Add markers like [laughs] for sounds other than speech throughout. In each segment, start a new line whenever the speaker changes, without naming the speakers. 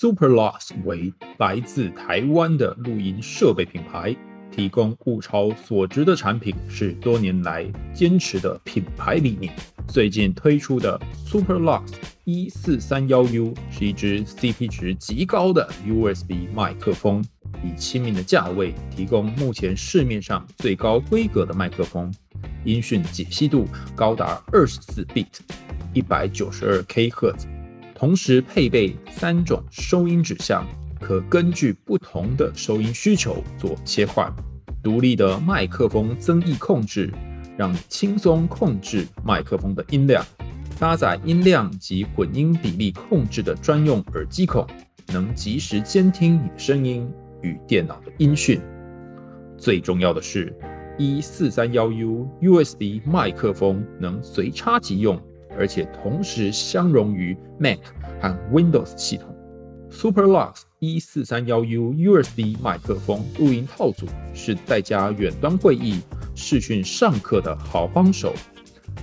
Superlux 为来自台湾的录音设备品牌，提供物超所值的产品是多年来坚持的品牌理念。最近推出的 Superlux 一四三幺 U 是一支 CP 值极高的 USB 麦克风，以亲民的价位提供目前市面上最高规格的麦克风，音讯解析度高达二十四 bit，一百九十二 K 赫兹。同时配备三种收音指向，可根据不同的收音需求做切换。独立的麦克风增益控制，让你轻松控制麦克风的音量。搭载音量及混音比例控制的专用耳机孔，能及时监听你的声音与电脑的音讯。最重要的是，一四三幺 U USB 麦克风能随插即用。而且同时相容于 Mac 和 Windows 系统。Superlux 一四三幺 U USB 麦克风录音套组是在家远端会议、视讯上课的好帮手。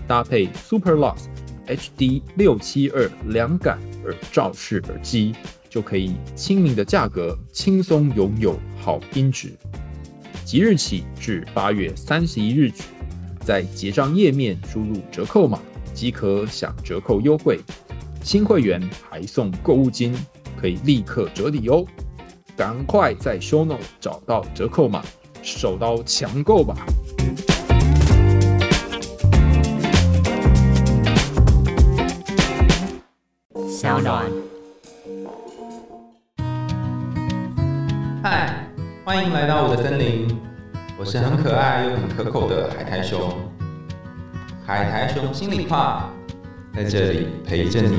搭配 Superlux HD 六七二两感耳罩式耳机，就可以亲民的价格轻松拥有好音质。即日起至八月三十一日止，在结账页面输入折扣码。即可享折扣优惠，新会员还送购物金，可以立刻折抵哦！赶快在 ShowNote 找到折扣码，手刀抢购吧！小暖，
嗨，欢迎来到我的森林，我是很可爱又很可口的海苔熊。海苔熊心里话，在这里陪着你。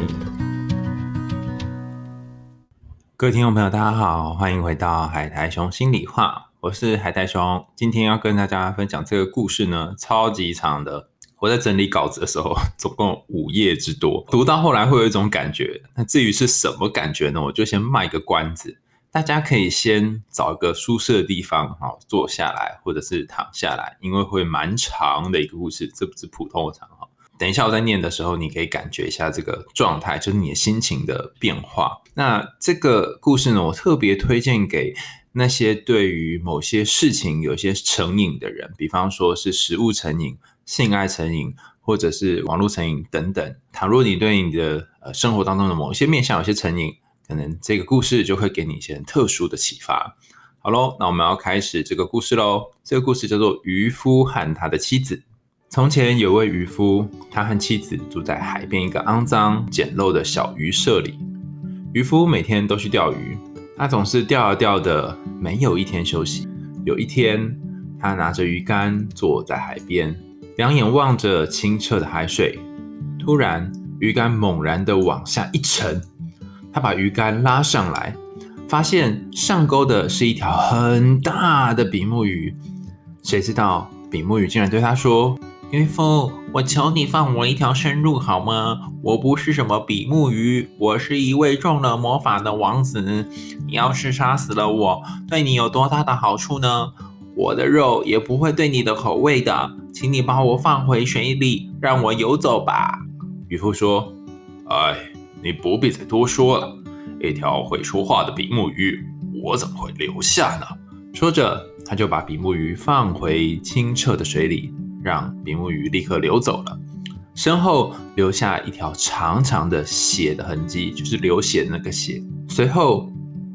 各位听众朋友，大家好，欢迎回到海苔熊心里话，我是海苔熊。今天要跟大家分享这个故事呢，超级长的。我在整理稿子的时候，[laughs] 总共五页之多，读到后来会有一种感觉。那至于是什么感觉呢？我就先卖个关子。大家可以先找一个舒适的地方，好坐下来，或者是躺下来，因为会蛮长的一个故事，这不是普通的长。等一下我在念的时候，你可以感觉一下这个状态，就是你的心情的变化。那这个故事呢，我特别推荐给那些对于某些事情有些成瘾的人，比方说是食物成瘾、性爱成瘾，或者是网络成瘾等等。倘若你对你的呃生活当中的某些面向有些成瘾，可能这个故事就会给你一些很特殊的启发。好喽，那我们要开始这个故事喽。这个故事叫做《渔夫和他的妻子》。从前有位渔夫，他和妻子住在海边一个肮脏简陋的小渔舍里。渔夫每天都去钓鱼，他总是钓啊钓的，没有一天休息。有一天，他拿着鱼竿坐在海边，两眼望着清澈的海水。突然，鱼竿猛然的往下一沉。他把鱼竿拉上来，发现上钩的是一条很大的比目鱼。谁知道比目鱼竟然对他说：“渔夫，我求你放我一条生路好吗？我不是什么比目鱼，我是一位中了魔法的王子。你要是杀死了我，对你有多大的好处呢？我的肉也不会对你的口味的。请你把我放回水里，让我游走吧。”渔夫说：“哎。”你不必再多说了，一条会说话的比目鱼，我怎么会留下呢？说着，他就把比目鱼放回清澈的水里，让比目鱼立刻流走了，身后留下一条长长的血的痕迹，就是流血的那个血。随后，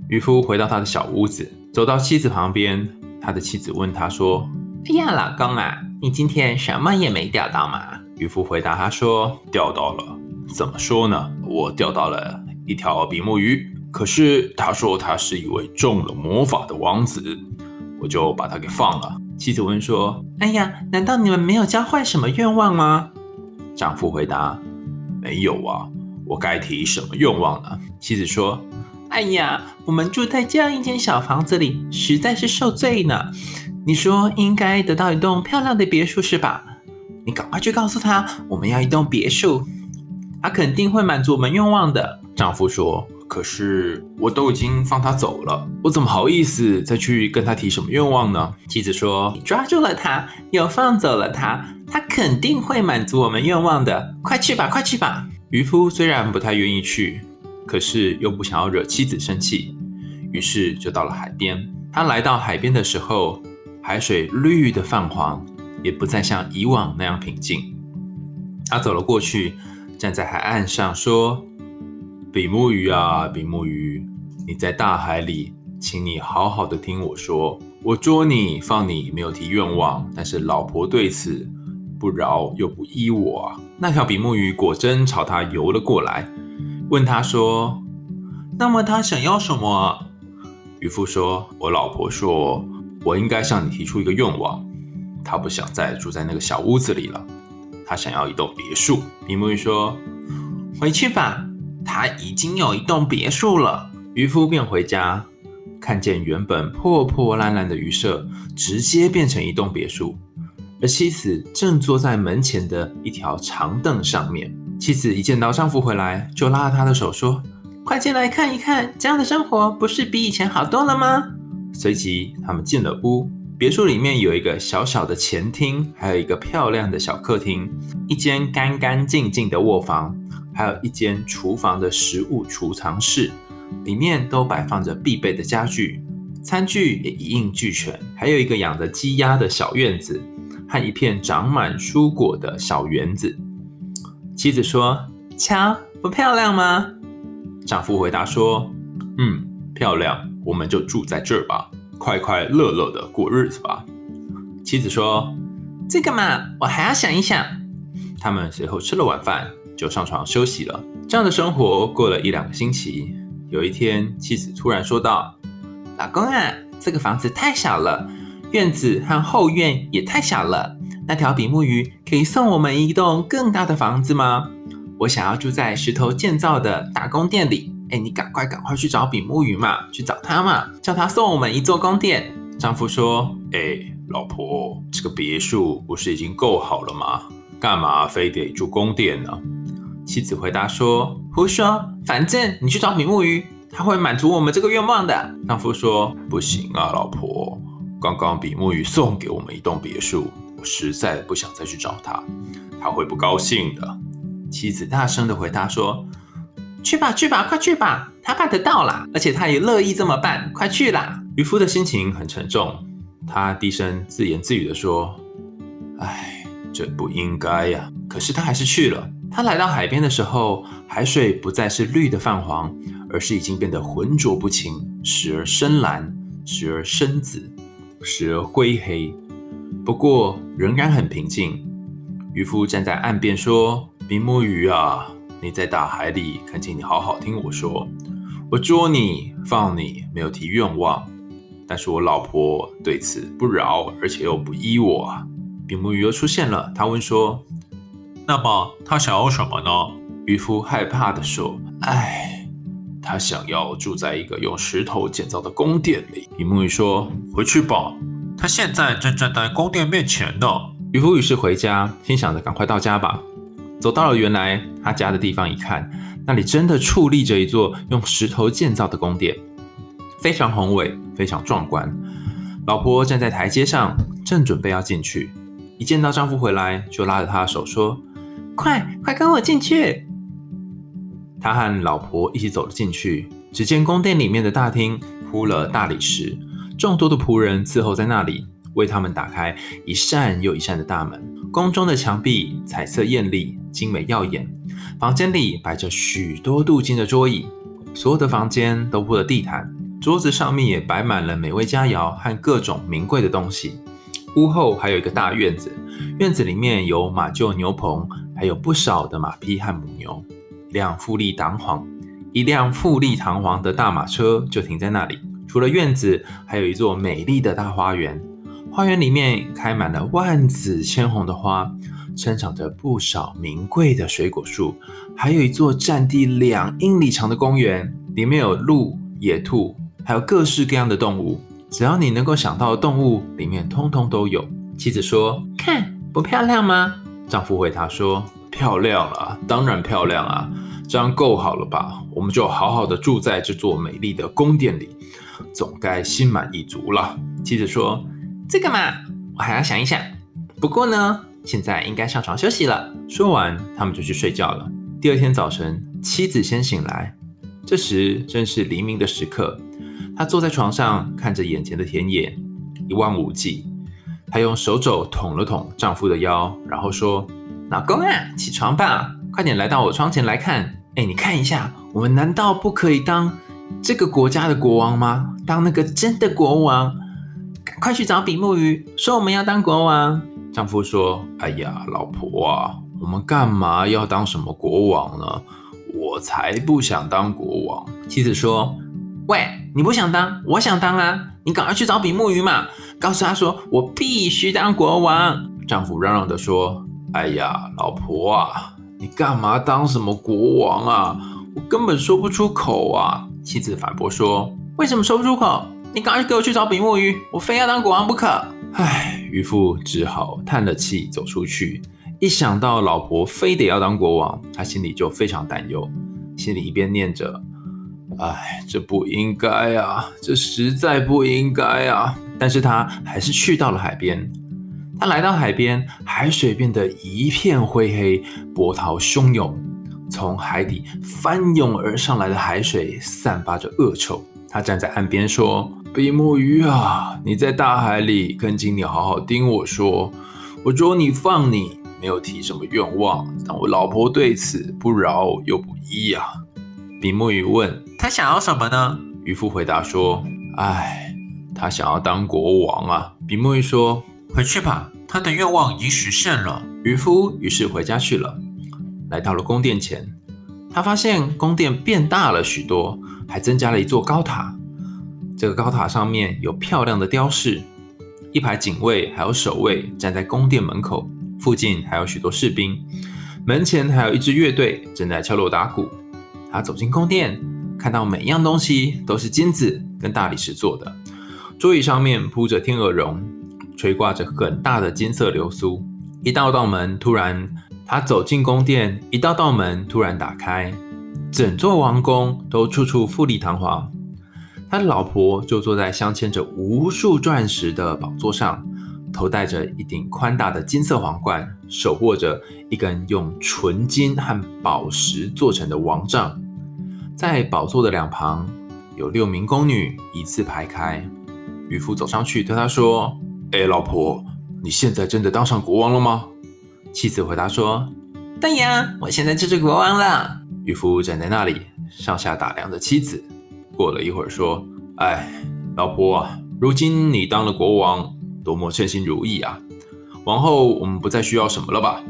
渔夫回到他的小屋子，走到妻子旁边，他的妻子问他说：“哎呀，老公啊，你今天什么也没钓到吗？”渔夫回答他说：“钓到了。”怎么说呢？我钓到了一条比目鱼，可是他说他是一位中了魔法的王子，我就把他给放了。妻子问说：“哎呀，难道你们没有交换什么愿望吗？”丈夫回答：“没有啊，我该提什么愿望呢？”妻子说：“哎呀，我们住在这样一间小房子里，实在是受罪呢。你说应该得到一栋漂亮的别墅是吧？你赶快去告诉他，我们要一栋别墅。”他肯定会满足我们愿望的，丈夫说。可是我都已经放他走了，我怎么好意思再去跟他提什么愿望呢？妻子说：“你抓住了他，又放走了他，他肯定会满足我们愿望的。快去吧，快去吧。”渔夫虽然不太愿意去，可是又不想要惹妻子生气，于是就到了海边。他来到海边的时候，海水绿的泛黄，也不再像以往那样平静。他走了过去，站在海岸上说：“比目鱼啊，比目鱼，你在大海里，请你好好的听我说。我捉你放你，没有提愿望，但是老婆对此不饶又不依我。”那条比目鱼果真朝他游了过来。问他说：“那么他想要什么？”渔夫说：“我老婆说，我应该向你提出一个愿望。她不想再住在那个小屋子里了，她想要一栋别墅。”比目鱼说：“回去吧，他已经有一栋别墅了。”渔夫便回家，看见原本破破烂烂的渔舍，直接变成一栋别墅，而妻子正坐在门前的一条长凳上面。妻子一见到丈夫回来，就拉着他的手说：“快进来看一看，这样的生活不是比以前好多了吗？”随即，他们进了屋。别墅里面有一个小小的前厅，还有一个漂亮的小客厅，一间干干净净的卧房，还有一间厨房的食物储藏室，里面都摆放着必备的家具，餐具也一应俱全。还有一个养着鸡鸭的小院子，和一片长满蔬果的小园子。妻子说：“瞧，不漂亮吗？”丈夫回答说：“嗯，漂亮，我们就住在这儿吧，快快乐乐的过日子吧。”妻子说：“这个嘛，我还要想一想。”他们随后吃了晚饭，就上床休息了。这样的生活过了一两个星期。有一天，妻子突然说道：“老公啊，这个房子太小了，院子和后院也太小了。”那条比目鱼可以送我们一栋更大的房子吗？我想要住在石头建造的大宫殿里。哎，你赶快赶快去找比目鱼嘛，去找他嘛，叫他送我们一座宫殿。丈夫说：“哎，老婆，这个别墅不是已经够好了吗？干嘛非得住宫殿呢？”妻子回答说：“胡说，反正你去找比目鱼，他会满足我们这个愿望的。”丈夫说：“不行啊，老婆，刚刚比目鱼送给我们一栋别墅。”我实在不想再去找他，他会不高兴的。妻子大声的回答说：“去吧，去吧，快去吧，他办得到啦，而且他也乐意这么办，快去啦。”渔夫的心情很沉重，他低声自言自语的说：“哎，这不应该呀。”可是他还是去了。他来到海边的时候，海水不再是绿的泛黄，而是已经变得浑浊不清，时而深蓝，时而深紫，时而灰黑。不过仍然很平静。渔夫站在岸边说：“比目鱼啊，你在大海里，恳请你好好听我说。我捉你放你，没有提愿望，但是我老婆对此不饶，而且又不依我。”比目鱼又出现了，他问说：“那么他想要什么呢？”渔夫害怕的说：“唉，他想要住在一个用石头建造的宫殿里。”比目鱼说：“回去吧。”他现在正站在宫殿面前呢。渔夫于是回家，心想着赶快到家吧。走到了原来他家的地方，一看，那里真的矗立着一座用石头建造的宫殿，非常宏伟，非常壮观。老婆站在台阶上，正准备要进去，一见到丈夫回来，就拉着他的手说：“快快跟我进去。”他和老婆一起走了进去，只见宫殿里面的大厅铺了大理石。众多的仆人伺候在那里，为他们打开一扇又一扇的大门。宫中的墙壁彩色艳丽，精美耀眼。房间里摆着许多镀金的桌椅，所有的房间都铺了地毯，桌子上面也摆满了美味佳肴和各种名贵的东西。屋后还有一个大院子，院子里面有马厩、牛棚，还有不少的马匹和母牛。一辆富丽堂皇、一辆富丽堂皇的大马车就停在那里。除了院子，还有一座美丽的大花园。花园里面开满了万紫千红的花，生长着不少名贵的水果树，还有一座占地两英里长的公园，里面有鹿、野兔，还有各式各样的动物。只要你能够想到的动物，里面通通都有。妻子说：“看，不漂亮吗？”丈夫回答说：“漂亮啊，当然漂亮啊，这样够好了吧？我们就好好的住在这座美丽的宫殿里。”总该心满意足了。妻子说：“这个嘛，我还要想一想。不过呢，现在应该上床休息了。”说完，他们就去睡觉了。第二天早晨，妻子先醒来，这时正是黎明的时刻，她坐在床上，看着眼前的田野，一望无际。她用手肘捅了捅丈夫的腰，然后说：“老公啊，起床吧，快点来到我窗前来看。哎，你看一下，我们难道不可以当这个国家的国王吗？当那个真的国王？赶快去找比目鱼，说我们要当国王。”丈夫说：“哎呀，老婆啊，我们干嘛要当什么国王呢？我才不想当国王。”妻子说：“喂，你不想当，我想当啊！你赶快去找比目鱼嘛，告诉他说我必须当国王。”丈夫嚷嚷着说：“哎呀，老婆啊，你干嘛当什么国王啊？我根本说不出口啊！”妻子反驳说：“为什么说不出口？你赶快给我去找比目鱼，我非要当国王不可！”唉。渔夫只好叹了气，走出去。一想到老婆非得要当国王，他心里就非常担忧，心里一边念着：“哎，这不应该啊，这实在不应该啊！”但是他还是去到了海边。他来到海边，海水变得一片灰黑，波涛汹涌，从海底翻涌而上来的海水散发着恶臭。他站在岸边说。比目鱼啊，你在大海里，恳请你好好听我说。我捉你放你，没有提什么愿望，但我老婆对此不饶又不依呀。比目鱼问他想要什么呢？渔夫回答说：“哎，他想要当国王啊。”比目鱼说：“回去吧，他的愿望已经实现了。”渔夫于是回家去了。来到了宫殿前，他发现宫殿变大了许多，还增加了一座高塔。这个高塔上面有漂亮的雕饰，一排警卫还有守卫站在宫殿门口，附近还有许多士兵，门前还有一支乐队正在敲锣打鼓。他走进宫殿，看到每样东西都是金子跟大理石做的，桌椅上面铺着天鹅绒，垂挂着很大的金色流苏。一道道门突然，他走进宫殿，一道道门突然打开，整座王宫都处处富丽堂皇。他的老婆就坐在镶嵌着无数钻石的宝座上，头戴着一顶宽大的金色皇冠，手握着一根用纯金和宝石做成的王杖。在宝座的两旁有六名宫女依次排开。渔夫走上去对他说：“哎，老婆，你现在真的当上国王了吗？”妻子回答说：“对呀，我现在就是国王了。”渔夫站在那里，上下打量着妻子。过了一会儿，说：“哎，老婆，如今你当了国王，多么称心如意啊！往后我们不再需要什么了吧？”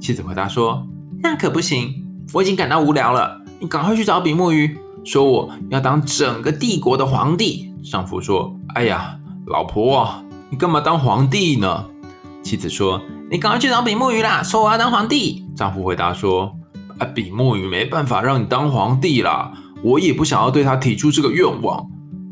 妻子回答说：“那可不行，我已经感到无聊了。你赶快去找比目鱼，说我要当整个帝国的皇帝。”丈夫说：“哎呀，老婆，你干嘛当皇帝呢？”妻子说：“你赶快去找比目鱼啦，说我要当皇帝。”丈夫回答说：“啊，比目鱼没办法让你当皇帝啦。”我也不想要对他提出这个愿望。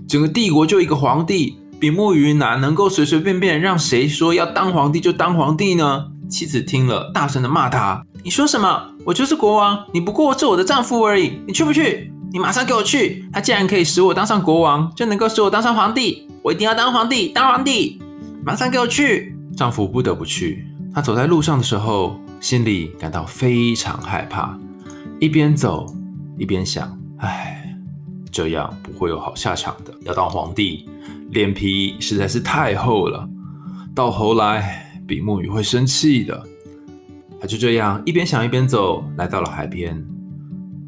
整个帝国就一个皇帝，比目鱼哪能够随随便便让谁说要当皇帝就当皇帝呢？妻子听了，大声的骂他：“你说什么？我就是国王，你不过是我的丈夫而已。你去不去？你马上给我去！他既然可以使我当上国王，就能够使我当上皇帝。我一定要当皇帝，当皇帝！马上给我去！”丈夫不得不去。他走在路上的时候，心里感到非常害怕，一边走一边想。唉，这样不会有好下场的。要当皇帝，脸皮实在是太厚了，到头来比目鱼会生气的。他就这样一边想一边走，来到了海边。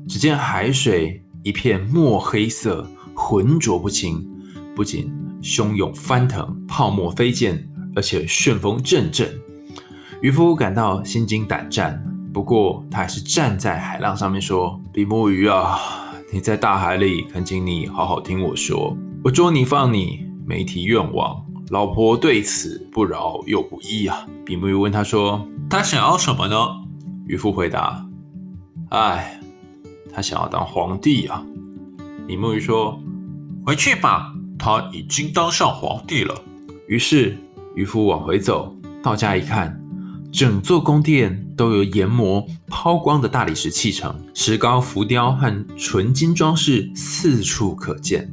只见海水一片墨黑色，浑浊不清，不仅汹涌翻腾，泡沫飞溅，而且旋风阵阵。渔夫感到心惊胆战，不过他还是站在海浪上面说：“比目鱼啊！”你在大海里，恳请你好好听我说。我捉你放你，没提愿望。老婆对此不饶又不依啊。比目鱼问他说：“他想要什么呢？”渔夫回答：“哎，他想要当皇帝啊。”比目鱼说：“回去吧，他已经当上皇帝了。”于是渔夫往回走，到家一看。整座宫殿都由研磨抛光的大理石砌成，石膏浮雕和纯金装饰四处可见。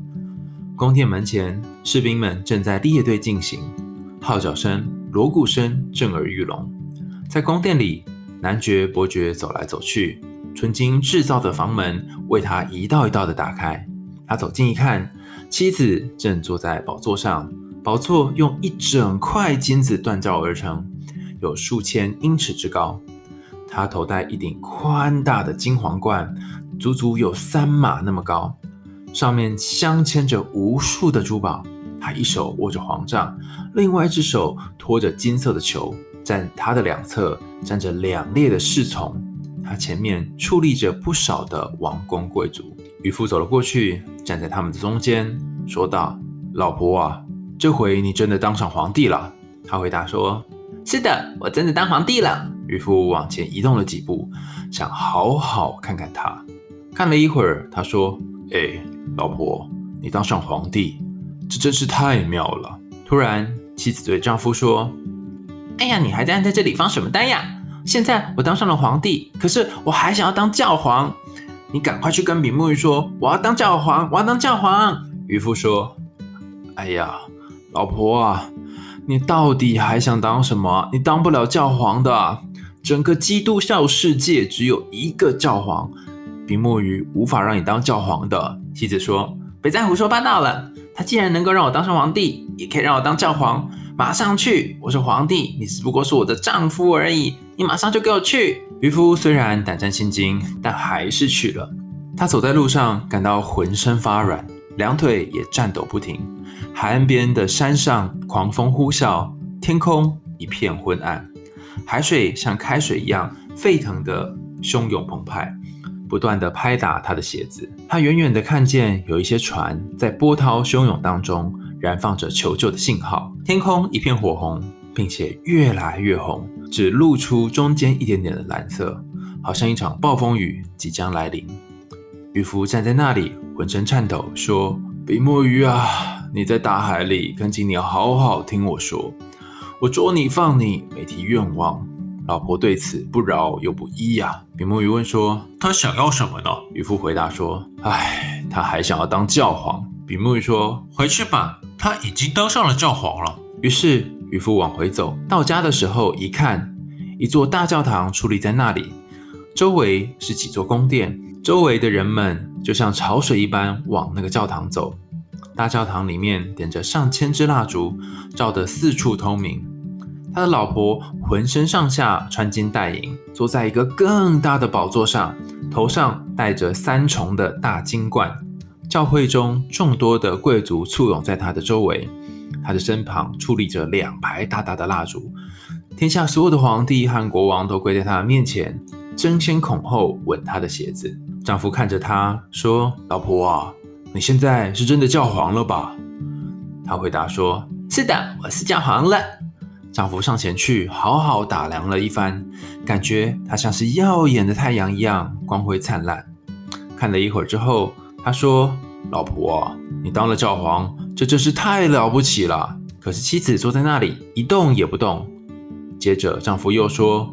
宫殿门前，士兵们正在列队进行，号角声、锣鼓声震耳欲聋。在宫殿里，男爵、伯爵走来走去，纯金制造的房门为他一道一道的打开。他走近一看，妻子正坐在宝座上，宝座用一整块金子锻造而成，有数千英尺之高。他头戴一顶宽大的金皇冠，足足有三码那么高，上面镶嵌着无数的珠宝。他一手握着皇杖，另外一只手托着金色的球，在他的两侧站着两列的侍从，他前面矗立着不少的王公贵族。渔夫走了过去，站在他们的中间，说道：“老婆啊，这回你真的当上皇帝了。”他回答说：“
是的，我真的当皇帝了。”
渔夫往前移动了几步，想好好看看他。看了一会儿，他说：“哎，老婆，你当上皇帝。”这真是太妙了！突然，妻子对丈夫说：“
哎呀，你还站在这里发什么呆呀？现在我当上了皇帝，可是我还想要当教皇。你赶快去跟比目鱼说，我要当教皇，我要当教皇。”
渔夫说：“哎呀，老婆啊，你到底还想当什么？你当不了教皇的。整个基督教世界只有一个教皇，比目鱼无法让你当教皇的。”
妻子说：“别再胡说八道了。”他既然能够让我当上皇帝，也可以让我当教皇。马上去！我是皇帝，你只不过是我的丈夫而已。你马上就给我去！
渔夫虽然胆战心惊，但还是去了。他走在路上，感到浑身发软，两腿也颤抖不停。海岸边的山上，狂风呼啸，天空一片昏暗，海水像开水一样沸腾的汹涌澎湃。不断的拍打他的鞋子，他远远的看见有一些船在波涛汹涌当中燃放着求救的信号，天空一片火红，并且越来越红，只露出中间一点点的蓝色，好像一场暴风雨即将来临。渔夫站在那里，浑身颤抖，说：“比目鱼啊，你在大海里，恳请你好好听我说，我捉你放你，没提愿望。”老婆对此不饶又不依呀。比目鱼问说：“他想要什么呢？”渔夫回答说：“唉，他还想要当教皇。”比目鱼说：“回去吧，他已经当上了教皇了。”于是渔夫往回走，到家的时候一看，一座大教堂矗立在那里，周围是几座宫殿，周围的人们就像潮水一般往那个教堂走。大教堂里面点着上千支蜡烛，照得四处通明。他的老婆浑身上下穿金戴银，坐在一个更大的宝座上，头上戴着三重的大金冠。教会中众多的贵族簇拥在他的周围，他的身旁矗立着两排大大的蜡烛。天下所有的皇帝和国王都跪在他的面前，争先恐后吻他的鞋子。丈夫看着他说：“老婆啊，你现在是真的教皇了吧？”他回答说：“
是的，我是教皇了。”
丈夫上前去，好好打量了一番，感觉他像是耀眼的太阳一样光辉灿烂。看了一会儿之后，他说：“老婆，你当了教皇，这真是太了不起了。”可是妻子坐在那里一动也不动。接着，丈夫又说：“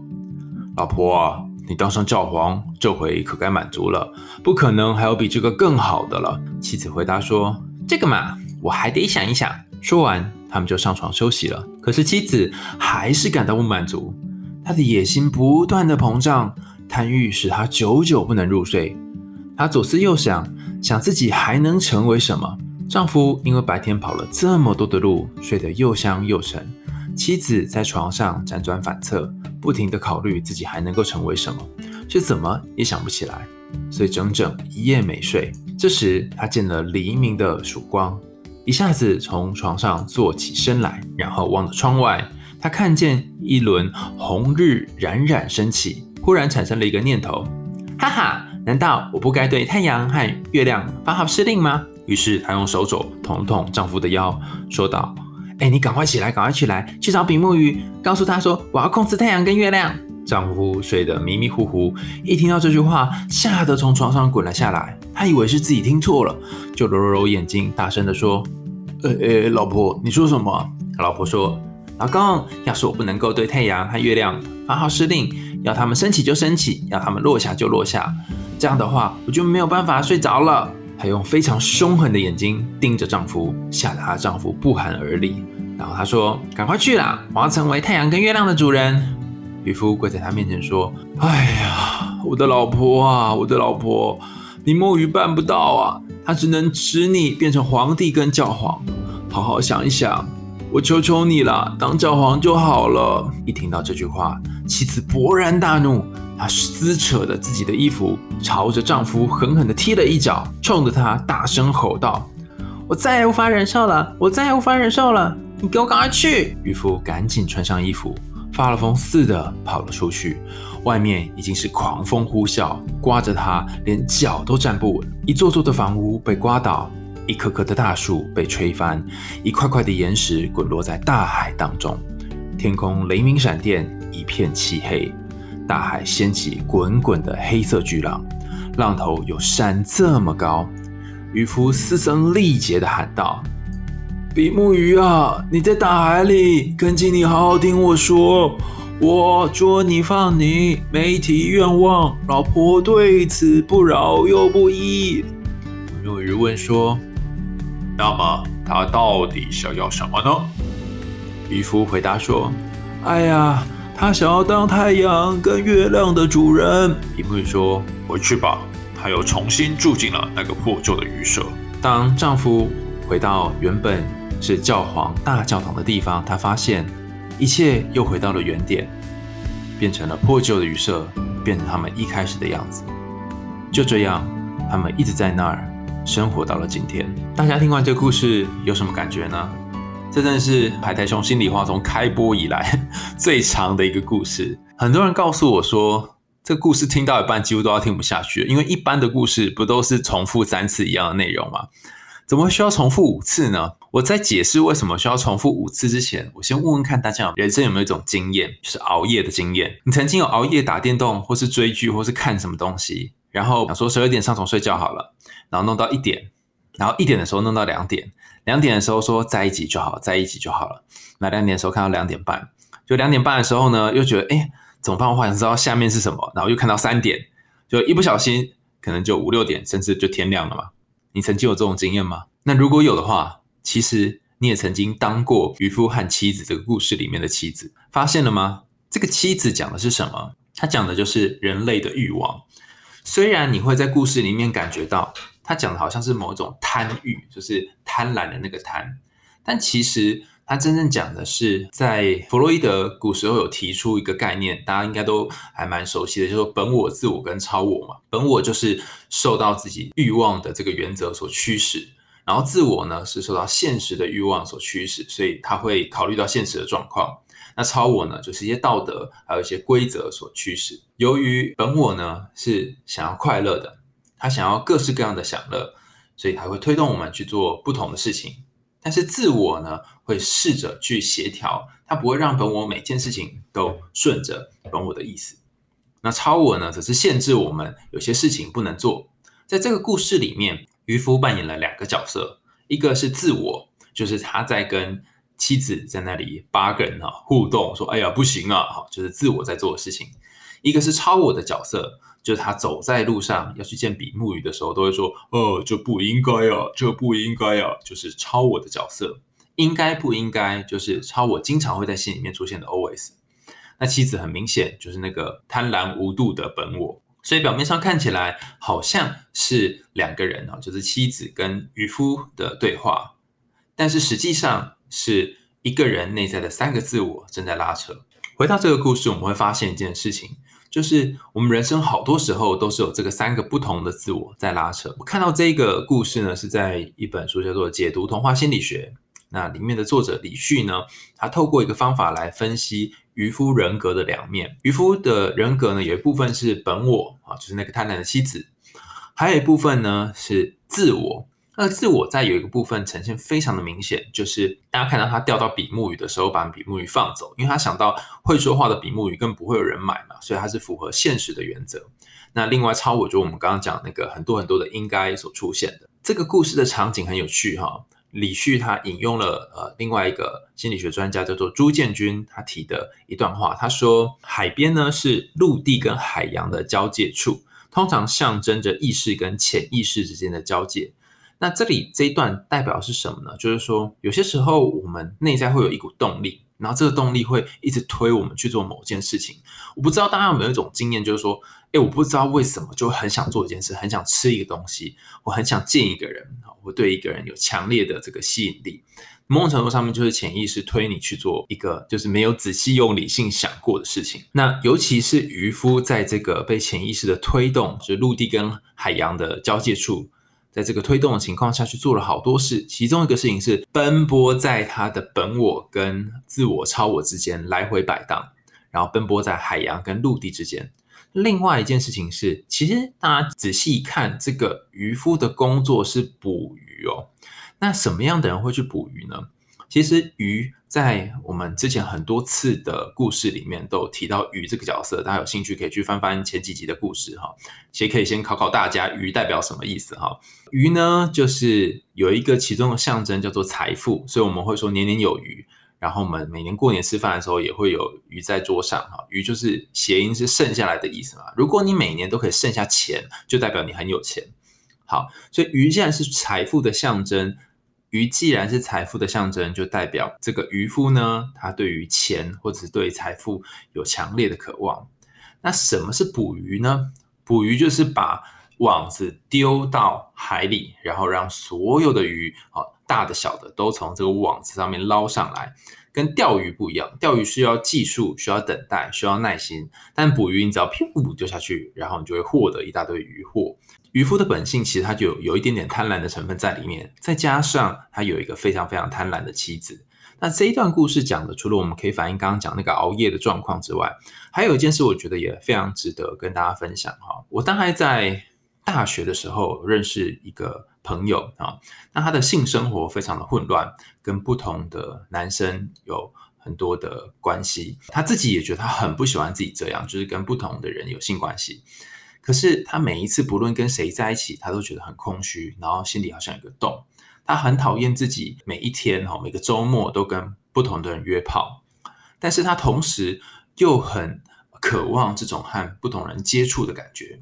老婆，你当上教皇，这回可该满足了，不可能还有比这个更好的了。”妻子回答说：“
这个嘛，我还得想一想。”
说完。他们就上床休息了。可是妻子还是感到不满足，她的野心不断的膨胀，贪欲使她久久不能入睡。她左思右想，想自己还能成为什么？丈夫因为白天跑了这么多的路，睡得又香又沉。妻子在床上辗转反侧，不停的考虑自己还能够成为什么，却怎么也想不起来，所以整整一夜没睡。这时，她见了黎明的曙光。一下子从床上坐起身来，然后望着窗外，他看见一轮红日冉冉升起，忽然产生了一个念头：
哈哈，难道我不该对太阳和月亮发号施令吗？
于是她用手肘捅了捅丈夫的腰，说道：“哎，你赶快起来，赶快起来，去找比目鱼，告诉他说我要控制太阳跟月亮。”丈夫睡得迷迷糊糊，一听到这句话，吓得从床上滚了下来。他以为是自己听错了，就揉揉眼睛，大声地说：“呃呃，老婆，你说什么？”
老婆说：“老公，要是我不能够对太阳和月亮发号施令，要他们升起就升起，要他们落下就落下，这样的话，我就没有办法睡着了。”
她用非常凶狠的眼睛盯着丈夫，吓得她丈夫不寒而栗。然后她说：“
赶快去啦，我要成为太阳跟月亮的主人。”
渔夫跪在她面前说：“哎呀。”我的老婆啊，我的老婆，你摸鱼办不到啊，他只能使你变成皇帝跟教皇。好好想一想，我求求你了，当教皇就好了。一听到这句话，妻子勃然大怒，她撕扯着自己的衣服，朝着丈夫狠狠地踢了一脚，冲着他大声吼道：“我再也无法忍受了，我再也无法忍受了，你给我赶快去！”渔夫赶紧穿上衣服。发了疯似的跑了出去，外面已经是狂风呼啸，刮着他连脚都站不稳。一座座的房屋被刮倒，一棵棵的大树被吹翻，一块块的岩石滚落在大海当中。天空雷鸣闪电，一片漆黑，大海掀起滚滚的黑色巨浪，浪头有山这么高。渔夫嘶声力竭地喊道。比目鱼啊，你在大海里，恳请你好好听我说。我捉你放你，没提愿望，老婆对此不饶又不依。比目鱼问说：“
那么他到底想要什么呢？”
渔夫回答说：“哎呀，他想要当太阳跟月亮的主人。”
比目鱼说：“回去吧。”他又重新住进了那个破旧的鱼舍。
当丈夫回到原本。是教皇大教堂的地方，他发现一切又回到了原点，变成了破旧的旅社，变成他们一开始的样子。就这样，他们一直在那儿生活到了今天。大家听完这个故事有什么感觉呢？这真是海苔兄心里话从开播以来 [laughs] 最长的一个故事。很多人告诉我说，这个故事听到一半几乎都要听不下去，因为一般的故事不都是重复三次一样的内容吗？怎么会需要重复五次呢？我在解释为什么需要重复五次之前，我先问问看大家人生有没有一种经验，就是熬夜的经验。你曾经有熬夜打电动，或是追剧，或是看什么东西，然后想说十二点上床睡觉好了，然后弄到一点，然后一点的时候弄到两点，两点的时候说在一起就好，在一起就好了。那两点的时候看到两点半，就两点半的时候呢，又觉得哎怎么办？我好想知道下面是什么，然后又看到三点，就一不小心可能就五六点，甚至就天亮了嘛。你曾经有这种经验吗？那如果有的话，其实你也曾经当过渔夫和妻子这个故事里面的妻子，发现了吗？这个妻子讲的是什么？他讲的就是人类的欲望。虽然你会在故事里面感觉到他讲的好像是某种贪欲，就是贪婪的那个贪，但其实。他真正讲的是，在弗洛伊德古时候有提出一个概念，大家应该都还蛮熟悉的，就是本我、自我跟超我嘛。本我就是受到自己欲望的这个原则所驱使，然后自我呢是受到现实的欲望所驱使，所以他会考虑到现实的状况。那超我呢，就是一些道德还有一些规则所驱使。由于本我呢是想要快乐的，他想要各式各样的享乐，所以他会推动我们去做不同的事情。但是自我呢，会试着去协调，它不会让本我每件事情都顺着本我的意思。那超我呢，则是限制我们有些事情不能做。在这个故事里面，渔夫扮演了两个角色，一个是自我，就是他在跟妻子在那里八个人啊互动，说：“哎呀，不行啊！”哈，就是自我在做的事情。一个是超我的角色。就是他走在路上要去见比目鱼的时候，都会说：“哦，这不应该啊，这不应该啊。”就是超我的角色，应该不应该？就是超我经常会在心里面出现的 OS。那妻子很明显就是那个贪婪无度的本我，所以表面上看起来好像是两个人啊，就是妻子跟渔夫的对话，但是实际上是一个人内在的三个自我正在拉扯。回到这个故事，我们会发现一件事情。就是我们人生好多时候都是有这个三个不同的自我在拉扯。我看到这个故事呢，是在一本书叫做《解读童话心理学》，那里面的作者李旭呢，他透过一个方法来分析渔夫人格的两面。渔夫的人格呢，有一部分是本我啊，就是那个贪婪的妻子，还有一部分呢是自我。那自我在有一个部分呈现非常的明显，就是大家看到他钓到比目鱼的时候，把比目鱼放走，因为他想到会说话的比目鱼更不会有人买嘛，所以他是符合现实的原则。那另外超我，就我们刚刚讲那个很多很多的应该所出现的这个故事的场景很有趣哈。李旭他引用了呃另外一个心理学专家叫做朱建军他提的一段话，他说海边呢是陆地跟海洋的交界处，通常象征着意识跟潜意识之间的交界。那这里这一段代表是什么呢？就是说，有些时候我们内在会有一股动力，然后这个动力会一直推我们去做某件事情。我不知道大家有没有一种经验，就是说，哎，我不知道为什么就很想做一件事，很想吃一个东西，我很想见一个人，我对一个人有强烈的这个吸引力。某种程度上面就是潜意识推你去做一个就是没有仔细用理性想过的事情。那尤其是渔夫在这个被潜意识的推动，就是陆地跟海洋的交界处，在这个推动的情况下去做了好多事。其中一个事情是奔波在他的本我跟自我、超我之间来回摆荡，然后奔波在海洋跟陆地之间。另外一件事情是，其实大家仔细看，这个渔夫的工作是捕鱼哦。那什么样的人会去捕鱼呢？其实鱼在我们之前很多次的故事里面都有提到鱼这个角色，大家有兴趣可以去翻翻前几集的故事哈。其实可以先考考大家，鱼代表什么意思哈？鱼呢，就是有一个其中的象征叫做财富，所以我们会说年年有余。然后我们每年过年吃饭的时候也会有鱼在桌上哈。鱼就是谐音是剩下来的意思嘛。如果你每年都可以剩下钱，就代表你很有钱。好，所以鱼既然是财富的象征。鱼既然是财富的象征，就代表这个渔夫呢，他对于钱或者是对财富有强烈的渴望。那什么是捕鱼呢？捕鱼就是把网子丢到海里，然后让所有的鱼，啊，大的小的，都从这个网子上面捞上来。跟钓鱼不一样，钓鱼需要技术，需要等待，需要耐心。但捕鱼，你只要噗丢下去，然后你就会获得一大堆鱼货。渔夫的本性其实他就有一点点贪婪的成分在里面，再加上他有一个非常非常贪婪的妻子。那这一段故事讲的，除了我们可以反映刚刚讲那个熬夜的状况之外，还有一件事，我觉得也非常值得跟大家分享哈。我大概在大学的时候认识一个朋友啊，那他的性生活非常的混乱，跟不同的男生有很多的关系，他自己也觉得他很不喜欢自己这样，就是跟不同的人有性关系。可是他每一次不论跟谁在一起，他都觉得很空虚，然后心里好像有个洞。他很讨厌自己每一天哈，每个周末都跟不同的人约炮，但是他同时又很渴望这种和不同人接触的感觉。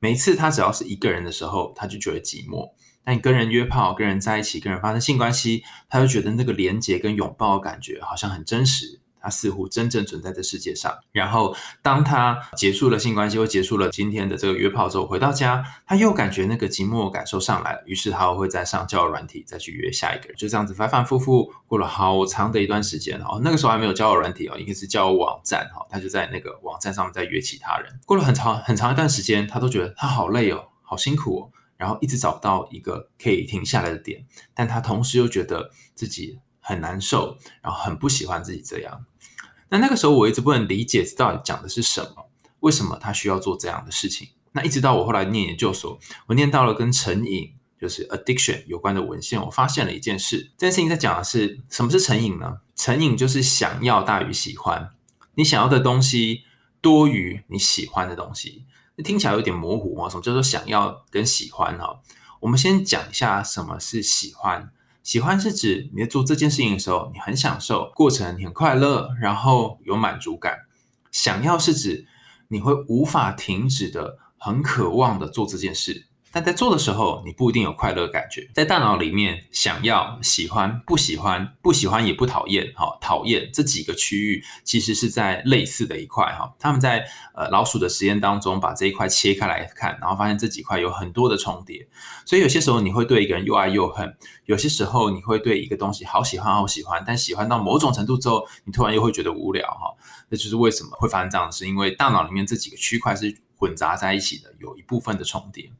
每次他只要是一个人的时候，他就觉得寂寞。但你跟人约炮、跟人在一起、跟人发生性关系，他就觉得那个连接跟拥抱的感觉好像很真实。他似乎真正存在这世界上。然后，当他结束了性关系，或结束了今天的这个约炮之后，回到家，他又感觉那个寂寞感受上来了。于是，他会再上交友软体，再去约下一个人。就这样子反反复复过了好长的一段时间哦。那个时候还没有交友软体哦，应该是交友网站哈。他就在那个网站上面在约其他人。过了很长很长一段时间，他都觉得他好累哦，好辛苦哦，然后一直找不到一个可以停下来的点。但他同时又觉得自己。很难受，然后很不喜欢自己这样。那那个时候我一直不能理解，到底讲的是什么？为什么他需要做这样的事情？那一直到我后来念研究所，我念到了跟成瘾，就是 addiction 有关的文献，我发现了一件事。这件事情在讲的是什么是成瘾呢？成瘾就是想要大于喜欢，你想要的东西多于你喜欢的东西。那听起来有点模糊啊，什么叫做想要跟喜欢哈？我们先讲一下什么是喜欢。喜欢是指你在做这件事情的时候，你很享受过程，你很快乐，然后有满足感。想要是指你会无法停止的，很渴望的做这件事。但在做的时候，你不一定有快乐感觉。在大脑里面，想要、喜欢、不喜欢、不喜欢也不讨厌，哈，讨厌这几个区域其实是在类似的一块，哈。他们在呃老鼠的实验当中把这一块切开来看，然后发现这几块有很多的重叠。所以有些时候你会对一个人又爱又恨，有些时候你会对一个东西好喜欢好喜欢，但喜欢到某种程度之后，你突然又会觉得无聊，哈。这就是为什么会发生这样的事，因为大脑里面这几个区块是混杂在一起的，有一部分的重叠。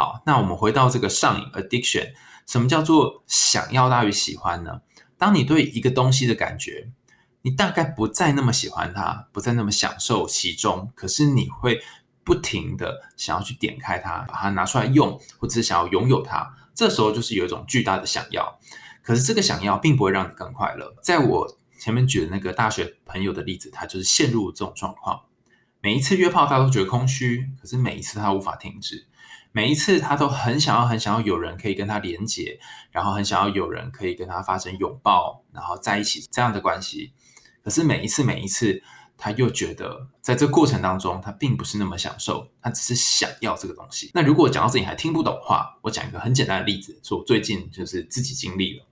好，那我们回到这个上瘾 （addiction），什么叫做想要大于喜欢呢？当你对一个东西的感觉，你大概不再那么喜欢它，不再那么享受其中，可是你会不停的想要去点开它，把它拿出来用，或者是想要拥有它。这时候就是有一种巨大的想要，可是这个想要并不会让你更快乐。在我前面举的那个大学朋友的例子，他就是陷入这种状况，每一次约炮他都觉得空虚，可是每一次他无法停止。每一次他都很想要，很想要有人可以跟他连接，然后很想要有人可以跟他发生拥抱，然后在一起这样的关系。可是每一次，每一次，他又觉得在这过程当中，他并不是那么享受，他只是想要这个东西。那如果讲到这里还听不懂的话，我讲一个很简单的例子，是我最近就是自己经历了。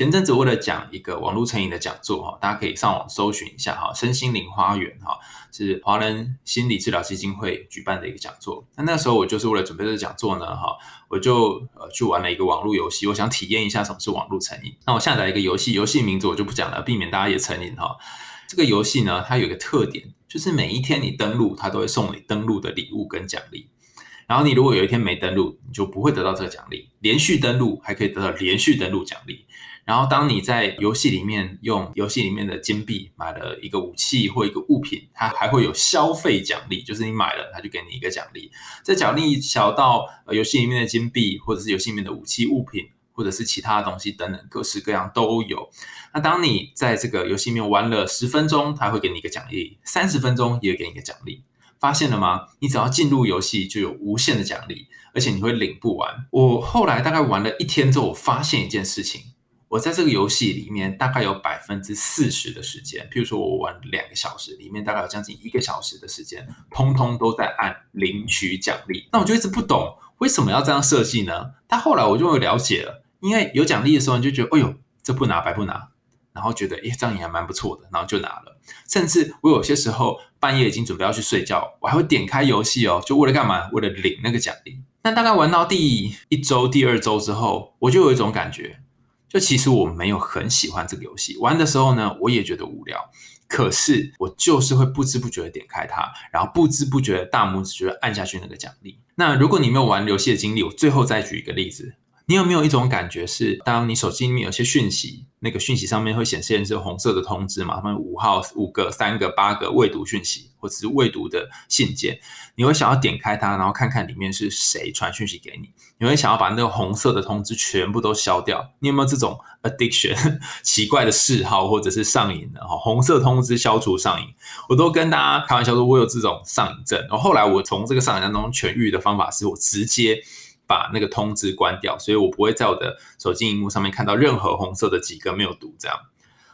前阵子为了讲一个网络成瘾的讲座哈，大家可以上网搜寻一下哈，身心灵花园哈，是华人心理治疗基金会举办的一个讲座。那那时候我就是为了准备这个讲座呢哈，我就呃去玩了一个网络游戏，我想体验一下什么是网络成瘾。那我下载一个游戏，游戏名字我就不讲了，避免大家也成瘾哈。这个游戏呢，它有一个特点，就是每一天你登录，它都会送你登录的礼物跟奖励。然后你如果有一天没登录，你就不会得到这个奖励。连续登录还可以得到连续登录奖励。然后当你在游戏里面用游戏里面的金币买了一个武器或一个物品，它还会有消费奖励，就是你买了，它就给你一个奖励。这奖励小到游戏里面的金币，或者是游戏里面的武器物品，或者是其他的东西等等，各式各样都有。那当你在这个游戏里面玩了十分钟，它会给你一个奖励；三十分钟也给你一个奖励。发现了吗？你只要进入游戏就有无限的奖励，而且你会领不完。我后来大概玩了一天之后，我发现一件事情：我在这个游戏里面大概有百分之四十的时间，譬如说我玩两个小时，里面大概有将近一个小时的时间，通通都在按领取奖励。那我就一直不懂为什么要这样设计呢？但后来我就会了解了，因为有奖励的时候，你就觉得，哎呦，这不拿白不拿。然后觉得，诶，这样也还蛮不错的，然后就拿了。甚至我有些时候半夜已经准备要去睡觉，我还会点开游戏哦，就为了干嘛？为了领那个奖励。但大概玩到第一周、第二周之后，我就有一种感觉，就其实我没有很喜欢这个游戏。玩的时候呢，我也觉得无聊，可是我就是会不知不觉的点开它，然后不知不觉大拇指就会按下去那个奖励。那如果你没有玩游戏的经历，我最后再举一个例子。你有没有一种感觉是，当你手机里面有些讯息，那个讯息上面会显现是红色的通知嘛？他们五号、五个、三个、八个未读讯息，或者是未读的信件，你会想要点开它，然后看看里面是谁传讯息给你？你会想要把那个红色的通知全部都消掉？你有没有这种 addiction [laughs] 奇怪的嗜好，或者是上瘾的？哈，红色通知消除上瘾，我都跟大家开玩笑说，我有这种上瘾症。然后后来我从这个上瘾当中痊愈的方法是我直接。把那个通知关掉，所以我不会在我的手机荧幕上面看到任何红色的几个没有读。这样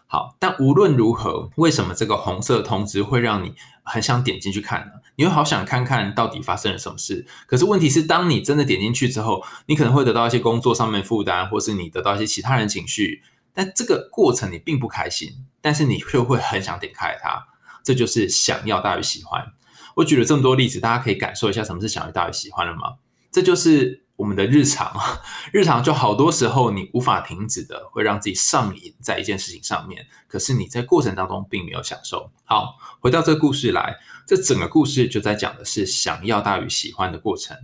好，但无论如何，为什么这个红色通知会让你很想点进去看呢？你会好想看看到底发生了什么事。可是问题是，当你真的点进去之后，你可能会得到一些工作上面负担，或是你得到一些其他人情绪。但这个过程你并不开心，但是你却会很想点开它。这就是想要大于喜欢。我举了这么多例子，大家可以感受一下什么是想要大于喜欢了吗？这就是。我们的日常，[laughs] 日常就好多时候你无法停止的，会让自己上瘾在一件事情上面。可是你在过程当中并没有享受。好，回到这个故事来，这整个故事就在讲的是想要大于喜欢的过程。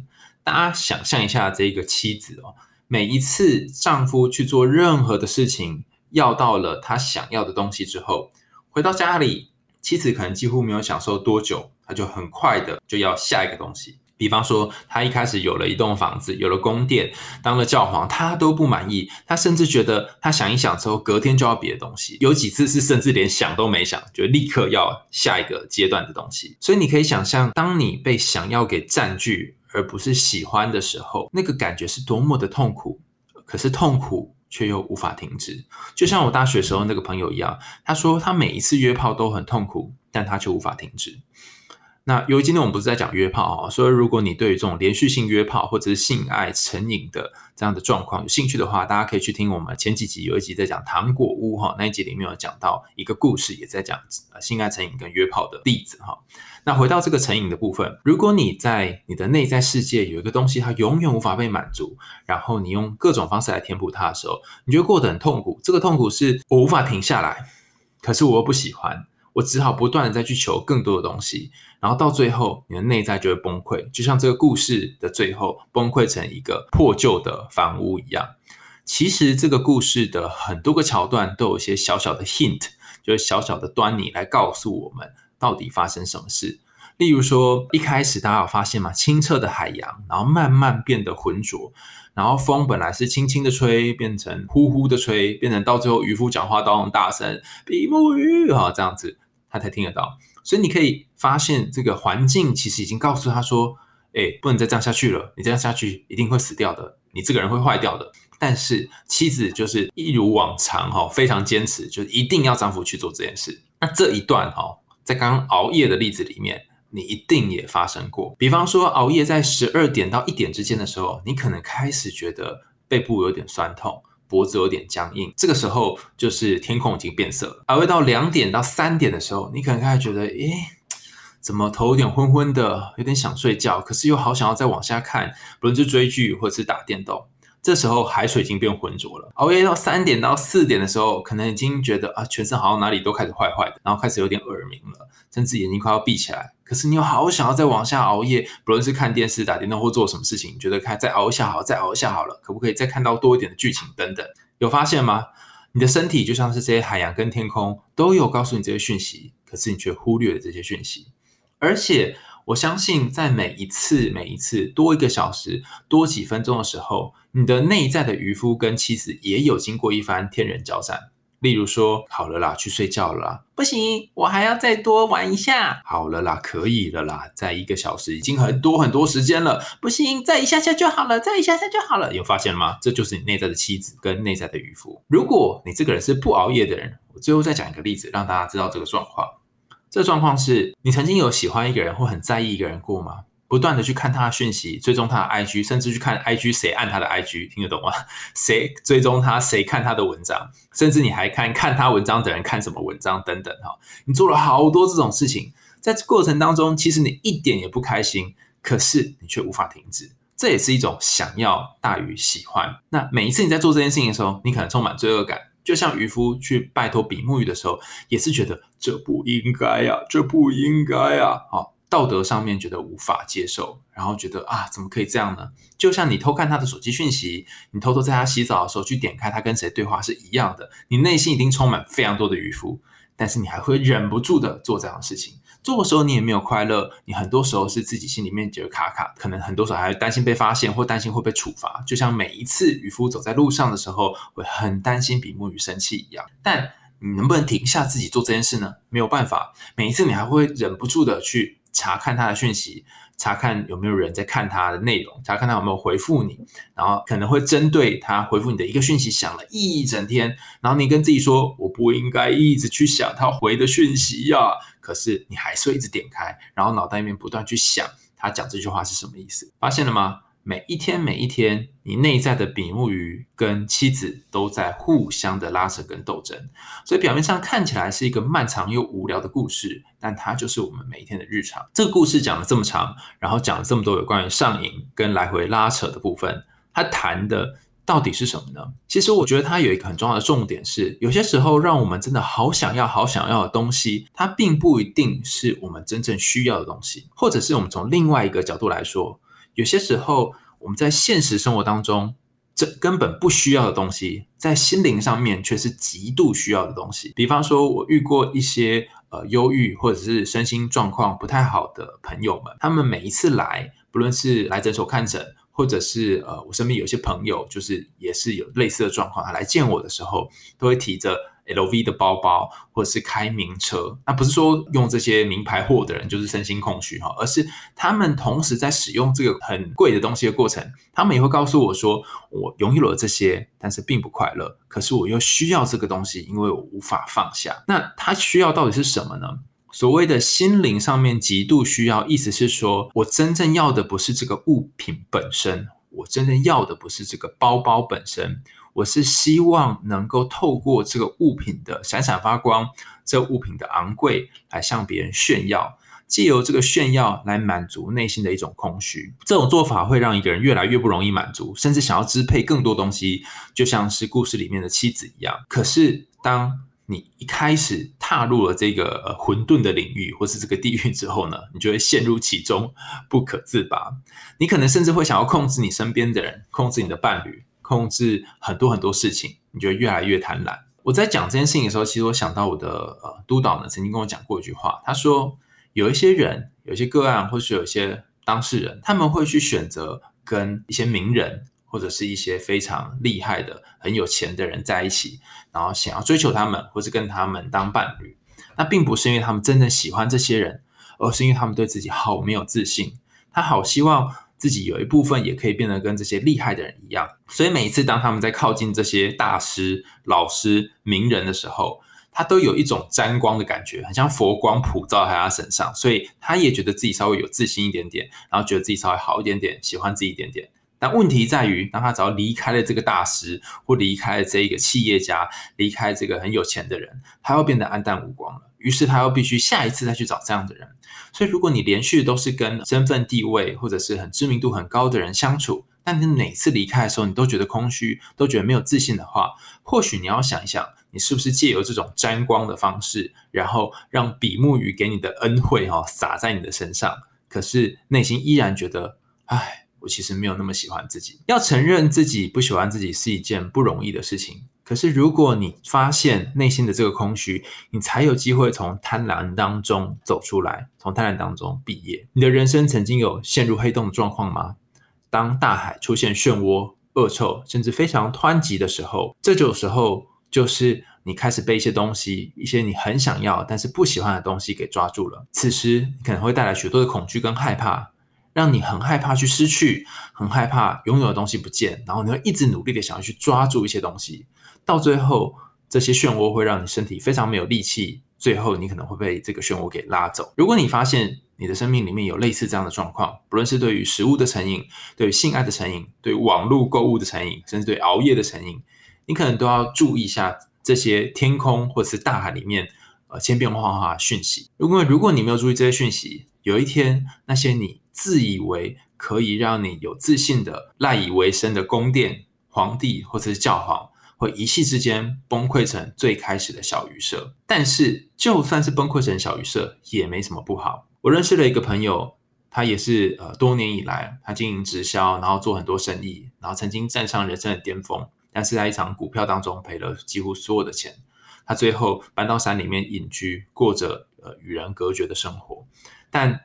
大家想象一下，这个妻子哦，每一次丈夫去做任何的事情，要到了他想要的东西之后，回到家里，妻子可能几乎没有享受多久，他就很快的就要下一个东西。比方说，他一开始有了一栋房子，有了宫殿，当了教皇，他都不满意。他甚至觉得，他想一想之后，隔天就要别的东西。有几次是甚至连想都没想，就立刻要下一个阶段的东西。所以你可以想象，当你被想要给占据，而不是喜欢的时候，那个感觉是多么的痛苦。可是痛苦却又无法停止，就像我大学时候那个朋友一样，他说他每一次约炮都很痛苦，但他却无法停止。那由于今天我们不是在讲约炮啊，所以如果你对于这种连续性约炮或者是性爱成瘾的这样的状况有兴趣的话，大家可以去听我们前几集有一集在讲糖果屋哈，那一集里面有讲到一个故事，也在讲性爱成瘾跟约炮的例子哈。那回到这个成瘾的部分，如果你在你的内在世界有一个东西，它永远无法被满足，然后你用各种方式来填补它的时候，你就过得很痛苦。这个痛苦是我无法停下来，可是我又不喜欢。我只好不断的再去求更多的东西，然后到最后，你的内在就会崩溃，就像这个故事的最后崩溃成一个破旧的房屋一样。其实这个故事的很多个桥段都有一些小小的 hint，就是小小的端倪来告诉我们到底发生什么事。例如说，一开始大家有发现吗？清澈的海洋，然后慢慢变得浑浊。然后风本来是轻轻的吹，变成呼呼的吹，变成到最后渔夫讲话都很大声，比目鱼啊这样子，他才听得到。所以你可以发现，这个环境其实已经告诉他说：“哎，不能再这样下去了，你这样下去一定会死掉的，你这个人会坏掉的。”但是妻子就是一如往常哈，非常坚持，就一定要丈夫去做这件事。那这一段哈，在刚刚熬夜的例子里面。你一定也发生过，比方说熬夜在十二点到一点之间的时候，你可能开始觉得背部有点酸痛，脖子有点僵硬。这个时候就是天空已经变色了。而会到两点到三点的时候，你可能开始觉得，诶，怎么头有点昏昏的，有点想睡觉，可是又好想要再往下看，不论是追剧或者是打电动。这时候海水已经变浑浊了，熬夜到三点到四点的时候，可能已经觉得啊，全身好像哪里都开始坏坏的，然后开始有点耳鸣了，甚至眼睛快要闭起来。可是你又好想要再往下熬夜，不论是看电视、打电动或做什么事情，觉得看再熬一下好，再熬一下好了，可不可以再看到多一点的剧情等等？有发现吗？你的身体就像是这些海洋跟天空都有告诉你这些讯息，可是你却忽略了这些讯息，而且。我相信，在每一次、每一次多一个小时、多几分钟的时候，你的内在的渔夫跟妻子也有经过一番天人交战。例如说，好了啦，去睡觉了，不行，我还要再多玩一下。好了啦，可以了啦，再一个小时已经很多很多时间了，不行，再一下下就好了，再一下下就好了。有发现吗？这就是你内在的妻子跟内在的渔夫。如果你这个人是不熬夜的人，我最后再讲一个例子，让大家知道这个状况。这状况是你曾经有喜欢一个人或很在意一个人过吗？不断的去看他的讯息，追踪他的 IG，甚至去看 IG 谁按他的 IG，听得懂吗？[laughs] 谁追踪他，谁看他的文章，甚至你还看看他文章的人看什么文章等等哈。你做了好多这种事情，在这过程当中，其实你一点也不开心，可是你却无法停止。这也是一种想要大于喜欢。那每一次你在做这件事情的时候，你可能充满罪恶感。就像渔夫去拜托比目鱼的时候，也是觉得这不应该呀，这不应该呀，好，道德上面觉得无法接受，然后觉得啊，怎么可以这样呢？就像你偷看他的手机讯息，你偷偷在他洗澡的时候去点开他跟谁对话是一样的，你内心一定充满非常多的渔夫，但是你还会忍不住的做这样的事情。做的时候你也没有快乐，你很多时候是自己心里面觉得卡卡，可能很多时候还会担心被发现或担心会被处罚。就像每一次渔夫走在路上的时候，会很担心比目鱼生气一样。但你能不能停下自己做这件事呢？没有办法。每一次你还会忍不住的去查看他的讯息。查看有没有人在看他的内容，查看他有没有回复你，然后可能会针对他回复你的一个讯息想了一整天，然后你跟自己说我不应该一直去想他回的讯息呀，可是你还是会一直点开，然后脑袋里面不断去想他讲这句话是什么意思，发现了吗？每一天，每一天，你内在的比目鱼跟妻子都在互相的拉扯跟斗争，所以表面上看起来是一个漫长又无聊的故事，但它就是我们每一天的日常。这个故事讲了这么长，然后讲了这么多有关于上瘾跟来回拉扯的部分，它谈的到底是什么呢？其实我觉得它有一个很重要的重点是，有些时候让我们真的好想要、好想要的东西，它并不一定是我们真正需要的东西，或者是我们从另外一个角度来说。有些时候，我们在现实生活当中，这根本不需要的东西，在心灵上面却是极度需要的东西。比方说，我遇过一些呃忧郁或者是身心状况不太好的朋友们，他们每一次来，不论是来诊所看诊，或者是呃我身边有些朋友，就是也是有类似的状况，他来见我的时候，都会提着。L V 的包包，或者是开名车，那不是说用这些名牌货的人就是身心空虚哈，而是他们同时在使用这个很贵的东西的过程，他们也会告诉我说，我拥有了这些，但是并不快乐，可是我又需要这个东西，因为我无法放下。那他需要到底是什么呢？所谓的心灵上面极度需要，意思是说我真正要的不是这个物品本身，我真正要的不是这个包包本身。我是希望能够透过这个物品的闪闪发光，这物品的昂贵，来向别人炫耀，借由这个炫耀来满足内心的一种空虚。这种做法会让一个人越来越不容易满足，甚至想要支配更多东西，就像是故事里面的妻子一样。可是，当你一开始踏入了这个混沌的领域，或是这个地狱之后呢，你就会陷入其中不可自拔。你可能甚至会想要控制你身边的人，控制你的伴侣。控制很多很多事情，你就越来越贪婪。我在讲这件事情的时候，其实我想到我的呃督导呢，曾经跟我讲过一句话，他说有一些人、有些个案，或是有一些当事人，他们会去选择跟一些名人或者是一些非常厉害的、很有钱的人在一起，然后想要追求他们，或是跟他们当伴侣。那并不是因为他们真正喜欢这些人，而是因为他们对自己好没有自信，他好希望。自己有一部分也可以变得跟这些厉害的人一样，所以每一次当他们在靠近这些大师、老师、名人的时候，他都有一种沾光的感觉，很像佛光普照在他身上，所以他也觉得自己稍微有自信一点点，然后觉得自己稍微好一点点，喜欢自己一点点。但问题在于，当他只要离开了这个大师，或离开了这一个企业家，离开这个很有钱的人，他要变得黯淡无光了。于是他又必须下一次再去找这样的人。所以，如果你连续都是跟身份地位或者是很知名度很高的人相处，但你每次离开的时候，你都觉得空虚，都觉得没有自信的话，或许你要想一想，你是不是借由这种沾光的方式，然后让比目鱼给你的恩惠哈洒在你的身上，可是内心依然觉得，唉。我其实没有那么喜欢自己，要承认自己不喜欢自己是一件不容易的事情。可是，如果你发现内心的这个空虚，你才有机会从贪婪当中走出来，从贪婪当中毕业。你的人生曾经有陷入黑洞的状况吗？当大海出现漩涡、恶臭，甚至非常湍急的时候，这种时候就是你开始被一些东西，一些你很想要但是不喜欢的东西给抓住了。此时，你可能会带来许多的恐惧跟害怕。让你很害怕去失去，很害怕拥有的东西不见，然后你会一直努力的想要去抓住一些东西，到最后这些漩涡会让你身体非常没有力气，最后你可能会被这个漩涡给拉走。如果你发现你的生命里面有类似这样的状况，不论是对于食物的成瘾，对于性爱的成瘾，对于网络购物的成瘾，甚至对熬夜的成瘾，你可能都要注意一下这些天空或者是大海里面呃千变万化的讯息。如果如果你没有注意这些讯息，有一天那些你。自以为可以让你有自信的赖以为生的宫殿、皇帝或者是教皇，会一夕之间崩溃成最开始的小鱼社。但是，就算是崩溃成小鱼社，也没什么不好。我认识了一个朋友，他也是呃多年以来，他经营直销，然后做很多生意，然后曾经站上人生的巅峰，但是在一场股票当中赔了几乎所有的钱。他最后搬到山里面隐居，过着呃与人隔绝的生活，但。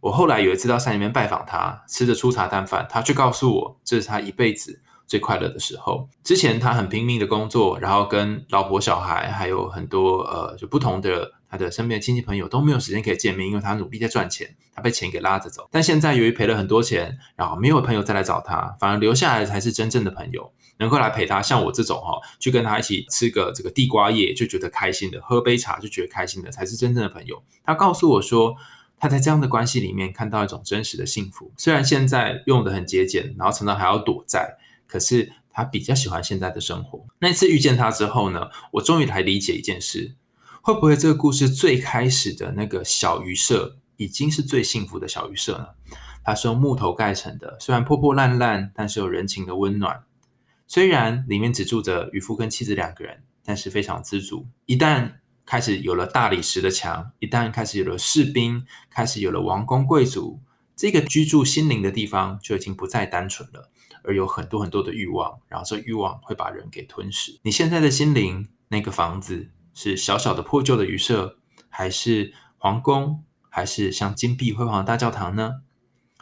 我后来有一次到山里面拜访他，吃着粗茶淡饭，他却告诉我，这是他一辈子最快乐的时候。之前他很拼命的工作，然后跟老婆、小孩，还有很多呃，就不同的他的身边的亲戚朋友都没有时间可以见面，因为他努力在赚钱，他被钱给拉着走。但现在由于赔了很多钱，然后没有朋友再来找他，反而留下来才是真正的朋友，能够来陪他。像我这种哈，去跟他一起吃个这个地瓜叶就觉得开心的，喝杯茶就觉得开心的，才是真正的朋友。他告诉我说。他在这样的关系里面看到一种真实的幸福，虽然现在用的很节俭，然后常常还要躲债，可是他比较喜欢现在的生活。那次遇见他之后呢，我终于来理解一件事：会不会这个故事最开始的那个小鱼舍已经是最幸福的小鱼舍呢？它是用木头盖成的，虽然破破烂烂，但是有人情的温暖。虽然里面只住着渔夫跟妻子两个人，但是非常知足。一旦开始有了大理石的墙，一旦开始有了士兵，开始有了王公贵族，这个居住心灵的地方就已经不再单纯了，而有很多很多的欲望，然后这欲望会把人给吞噬。你现在的心灵，那个房子是小小的破旧的鱼舍，还是皇宫，还是像金碧辉煌的大教堂呢？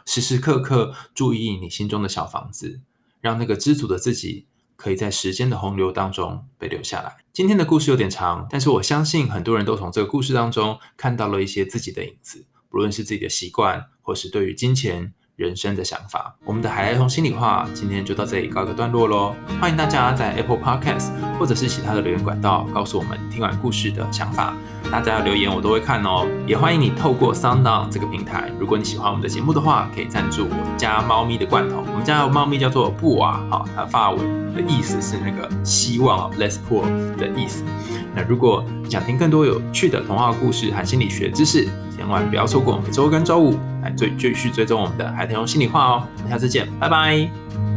时时刻刻注意你心中的小房子，让那个知足的自己。可以在时间的洪流当中被留下来。今天的故事有点长，但是我相信很多人都从这个故事当中看到了一些自己的影子，不论是自己的习惯，或是对于金钱。人生的想法，我们的海来通心里话今天就到这里告一个段落喽。欢迎大家在 Apple Podcast 或者是其他的留言管道告诉我们听完故事的想法。大家的留言我都会看哦。也欢迎你透过 Sound On 这个平台，如果你喜欢我们的节目的话，可以赞助我家猫咪的罐头。我们家的猫咪叫做布瓦，哈，它发文的意思是那个希望 Less Poor 的意思。那如果你想听更多有趣的童话故事和心理学知识，千万不要错过每周跟周五来追继续追踪我们的海豚用心里话哦。我们下次见，拜拜。